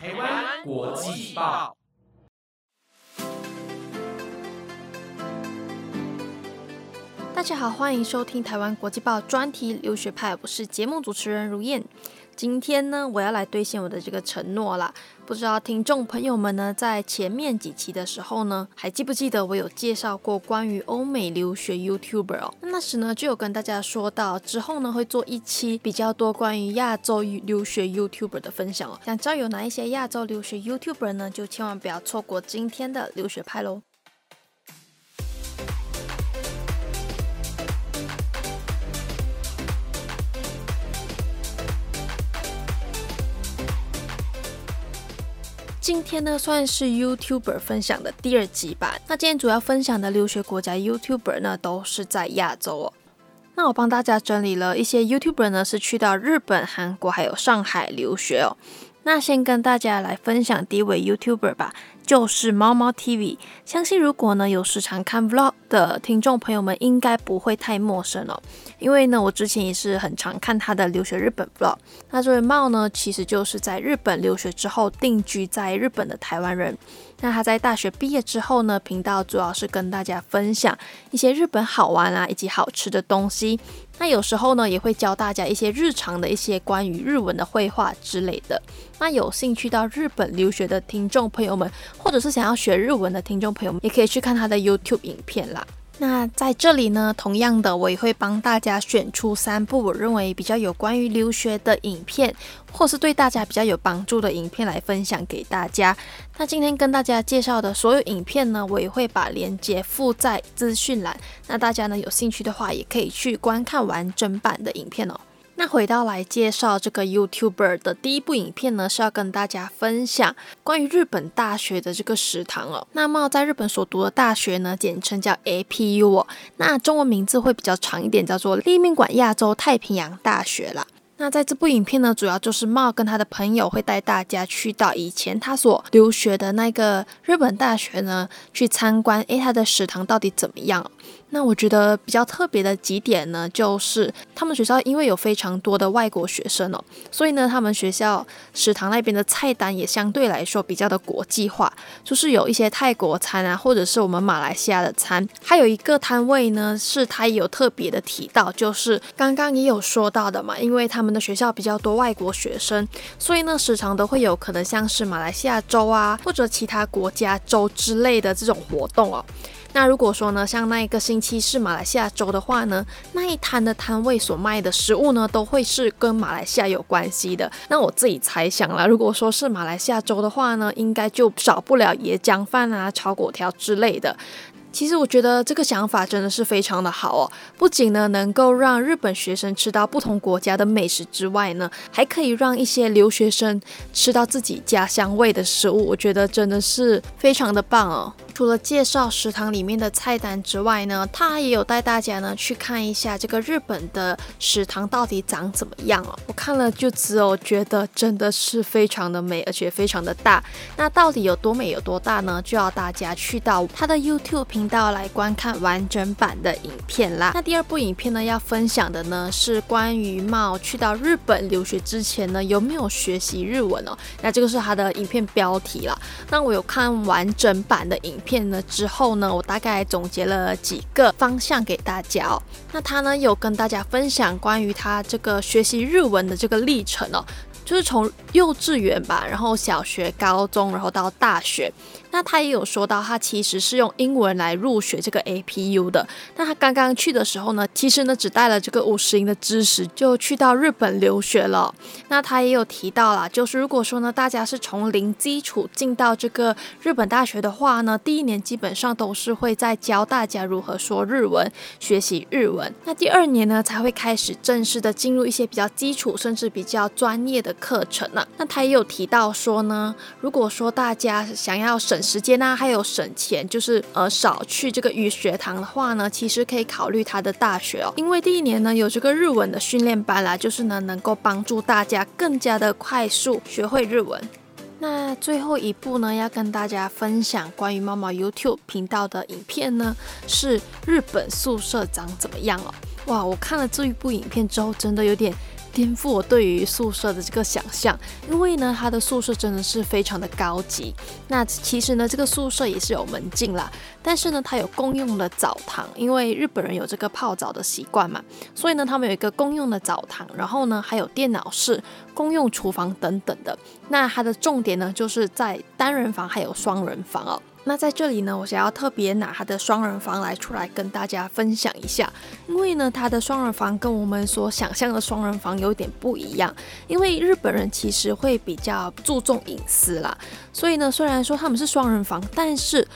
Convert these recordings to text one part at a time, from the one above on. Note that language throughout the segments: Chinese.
台湾国际报大家好，欢迎收听台湾国际报专题留学派，我是节目主持人如燕。今天呢，我要来兑现我的这个承诺啦。不知道听众朋友们呢，在前面几期的时候呢，还记不记得我有介绍过关于欧美留学 YouTuber 哦？那时呢，就有跟大家说到，之后呢会做一期比较多关于亚洲留学 YouTuber 的分享哦。想知道有哪一些亚洲留学 YouTuber 呢，就千万不要错过今天的留学派喽。今天呢，算是 YouTuber 分享的第二集吧。那今天主要分享的留学国家 YouTuber 呢，都是在亚洲哦。那我帮大家整理了一些 YouTuber 呢，是去到日本、韩国还有上海留学哦。那先跟大家来分享第一位 YouTuber 吧。就是猫猫 TV，相信如果呢有时常看 Vlog 的听众朋友们，应该不会太陌生哦。因为呢，我之前也是很常看他的留学日本 Vlog。那这位猫呢，其实就是在日本留学之后定居在日本的台湾人。那他在大学毕业之后呢，频道主要是跟大家分享一些日本好玩啊以及好吃的东西。那有时候呢，也会教大家一些日常的一些关于日文的绘画之类的。那有兴趣到日本留学的听众朋友们，或者是想要学日文的听众朋友们，也可以去看他的 YouTube 影片啦。那在这里呢，同样的，我也会帮大家选出三部我认为比较有关于留学的影片，或是对大家比较有帮助的影片来分享给大家。那今天跟大家介绍的所有影片呢，我也会把链接附在资讯栏。那大家呢有兴趣的话，也可以去观看完整版的影片哦。那回到来介绍这个 YouTuber 的第一部影片呢，是要跟大家分享关于日本大学的这个食堂哦。那么在日本所读的大学呢，简称叫 APU 哦。那中文名字会比较长一点，叫做立命馆亚洲太平洋大学啦。那在这部影片呢，主要就是茂跟他的朋友会带大家去到以前他所留学的那个日本大学呢，去参观。诶，他的食堂到底怎么样？那我觉得比较特别的几点呢，就是他们学校因为有非常多的外国学生哦，所以呢，他们学校食堂那边的菜单也相对来说比较的国际化，就是有一些泰国餐啊，或者是我们马来西亚的餐。还有一个摊位呢，是他也有特别的提到，就是刚刚也有说到的嘛，因为他们的学校比较多外国学生，所以呢，时常都会有可能像是马来西亚州啊，或者其他国家州之类的这种活动哦。那如果说呢，像那一个星期是马来西亚州的话呢，那一摊的摊位所卖的食物呢，都会是跟马来西亚有关系的。那我自己猜想了，如果说是马来西亚州的话呢，应该就少不了椰浆饭啊、炒粿条之类的。其实我觉得这个想法真的是非常的好哦，不仅呢能够让日本学生吃到不同国家的美食之外呢，还可以让一些留学生吃到自己家乡味的食物，我觉得真的是非常的棒哦。除了介绍食堂里面的菜单之外呢，他也有带大家呢去看一下这个日本的食堂到底长怎么样哦。我看了就只有觉得真的是非常的美，而且非常的大。那到底有多美有多大呢？就要大家去到他的 YouTube 频道来观看完整版的影片啦。那第二部影片呢，要分享的呢是关于茂去到日本留学之前呢有没有学习日文哦。那这个是他的影片标题啦。那我有看完整版的影。片了之后呢，我大概总结了几个方向给大家哦。那他呢有跟大家分享关于他这个学习日文的这个历程哦，就是从幼稚园吧，然后小学、高中，然后到大学。那他也有说到，他其实是用英文来入学这个 APU 的。那他刚刚去的时候呢，其实呢只带了这个五十音的知识，就去到日本留学了。那他也有提到啦，就是如果说呢，大家是从零基础进到这个日本大学的话呢，第一年基本上都是会在教大家如何说日文，学习日文。那第二年呢，才会开始正式的进入一些比较基础甚至比较专业的课程呢。那他也有提到说呢，如果说大家想要省时间啊，还有省钱，就是呃少去这个语学堂的话呢，其实可以考虑他的大学哦，因为第一年呢有这个日文的训练班啦，就是呢能够帮助大家更加的快速学会日文。那最后一步呢，要跟大家分享关于猫猫 YouTube 频道的影片呢，是日本宿舍长怎么样哦？哇，我看了这一部影片之后，真的有点。颠覆我对于宿舍的这个想象，因为呢，它的宿舍真的是非常的高级。那其实呢，这个宿舍也是有门禁啦，但是呢，它有公用的澡堂，因为日本人有这个泡澡的习惯嘛，所以呢，他们有一个公用的澡堂，然后呢，还有电脑室、公用厨房等等的。那它的重点呢，就是在单人房还有双人房哦。那在这里呢，我想要特别拿他的双人房来出来跟大家分享一下，因为呢，他的双人房跟我们所想象的双人房有点不一样，因为日本人其实会比较注重隐私啦，所以呢，虽然说他们是双人房，但是。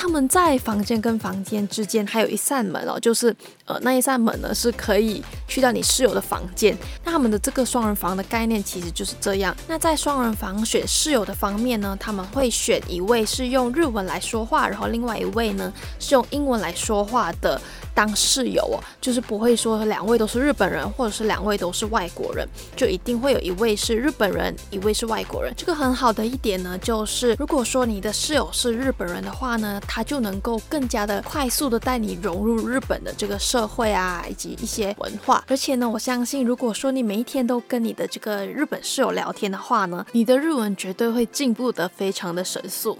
他们在房间跟房间之间还有一扇门哦，就是呃那一扇门呢是可以去到你室友的房间。那他们的这个双人房的概念其实就是这样。那在双人房选室友的方面呢，他们会选一位是用日文来说话，然后另外一位呢是用英文来说话的当室友哦，就是不会说两位都是日本人，或者是两位都是外国人，就一定会有一位是日本人，一位是外国人。这个很好的一点呢，就是如果说你的室友是日本人的话呢。他就能够更加的快速的带你融入日本的这个社社会啊，以及一些文化。而且呢，我相信，如果说你每一天都跟你的这个日本室友聊天的话呢，你的日文绝对会进步的非常的神速。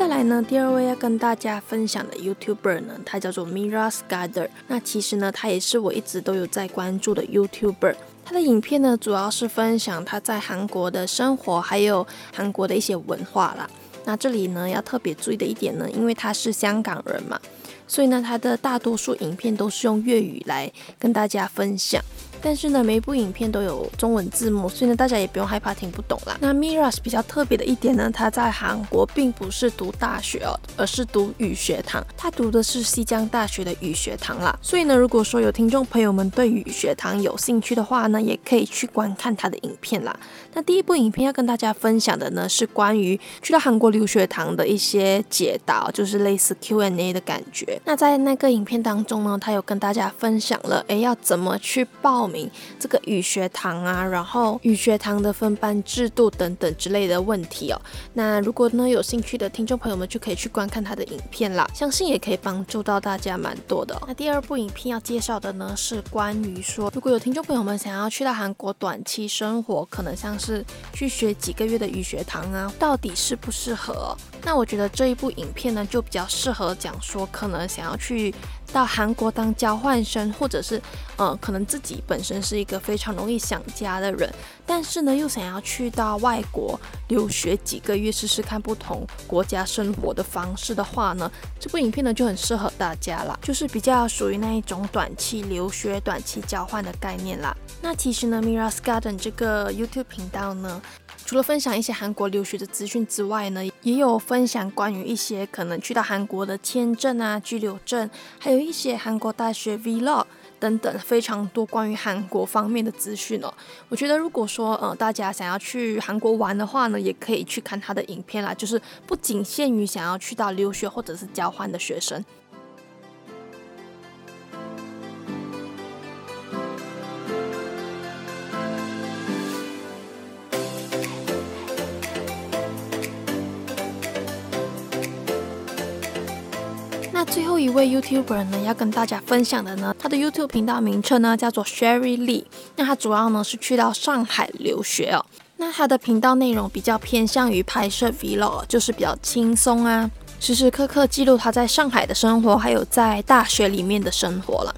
再来呢，第二位要跟大家分享的 YouTuber 呢，他叫做 Mira Scudder。那其实呢，他也是我一直都有在关注的 YouTuber。他的影片呢，主要是分享他在韩国的生活，还有韩国的一些文化啦。那这里呢，要特别注意的一点呢，因为他是香港人嘛，所以呢，他的大多数影片都是用粤语来跟大家分享。但是呢，每一部影片都有中文字幕，所以呢，大家也不用害怕听不懂啦。那 Miras 比较特别的一点呢，他在韩国并不是读大学哦，而是读语学堂。他读的是西江大学的语学堂啦。所以呢，如果说有听众朋友们对语学堂有兴趣的话呢，也可以去观看他的影片啦。那第一部影片要跟大家分享的呢，是关于去到韩国留学堂的一些解答，就是类似 Q&A 的感觉。那在那个影片当中呢，他有跟大家分享了，诶，要怎么去报。名这个语学堂啊，然后语学堂的分班制度等等之类的问题哦。那如果呢有兴趣的听众朋友们就可以去观看他的影片啦，相信也可以帮助到大家蛮多的。那第二部影片要介绍的呢是关于说，如果有听众朋友们想要去到韩国短期生活，可能像是去学几个月的语学堂啊，到底适不适合？那我觉得这一部影片呢就比较适合讲说，可能想要去。到韩国当交换生，或者是，呃，可能自己本身是一个非常容易想家的人，但是呢，又想要去到外国留学几个月，试试看不同国家生活的方式的话呢，这部影片呢就很适合大家啦，就是比较属于那一种短期留学、短期交换的概念啦。那其实呢，Mira's Garden 这个 YouTube 频道呢。除了分享一些韩国留学的资讯之外呢，也有分享关于一些可能去到韩国的签证啊、居留证，还有一些韩国大学 Vlog 等等非常多关于韩国方面的资讯哦。我觉得如果说呃大家想要去韩国玩的话呢，也可以去看他的影片啦，就是不仅限于想要去到留学或者是交换的学生。一位 YouTuber 呢，要跟大家分享的呢，他的 YouTube 频道名称呢叫做 Sherry Lee。那他主要呢是去到上海留学哦。那他的频道内容比较偏向于拍摄 Vlog，就是比较轻松啊，时时刻刻记录他在上海的生活，还有在大学里面的生活了。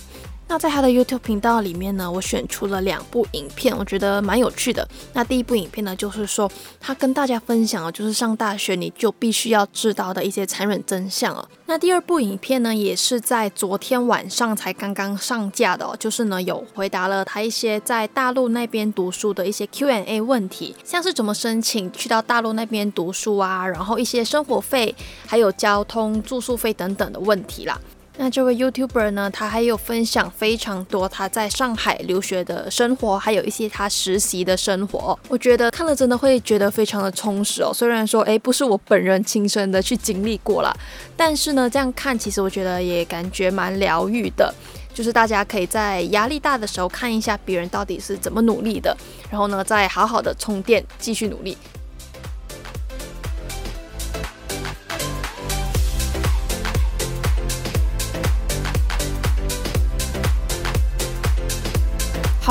那在他的 YouTube 频道里面呢，我选出了两部影片，我觉得蛮有趣的。那第一部影片呢，就是说他跟大家分享了，就是上大学你就必须要知道的一些残忍真相哦。那第二部影片呢，也是在昨天晚上才刚刚上架的，哦，就是呢有回答了他一些在大陆那边读书的一些 Q&A 问题，像是怎么申请去到大陆那边读书啊，然后一些生活费、还有交通住宿费等等的问题啦。那这位 YouTuber 呢，他还有分享非常多他在上海留学的生活，还有一些他实习的生活。我觉得看了真的会觉得非常的充实哦。虽然说，诶，不是我本人亲身的去经历过了，但是呢，这样看其实我觉得也感觉蛮疗愈的。就是大家可以在压力大的时候看一下别人到底是怎么努力的，然后呢，再好好的充电，继续努力。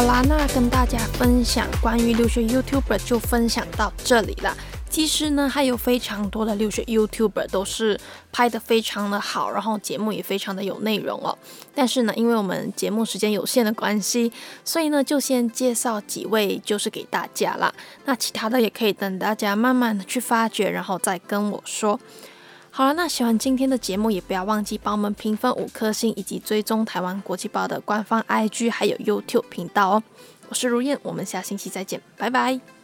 好啦，那跟大家分享关于留学 YouTuber 就分享到这里了。其实呢，还有非常多的留学 YouTuber 都是拍的非常的好，然后节目也非常的有内容哦。但是呢，因为我们节目时间有限的关系，所以呢，就先介绍几位就是给大家啦。那其他的也可以等大家慢慢的去发掘，然后再跟我说。好了，那喜欢今天的节目，也不要忘记帮我们评分五颗星，以及追踪台湾国际报的官方 IG 还有 YouTube 频道哦。我是如燕，我们下星期再见，拜拜。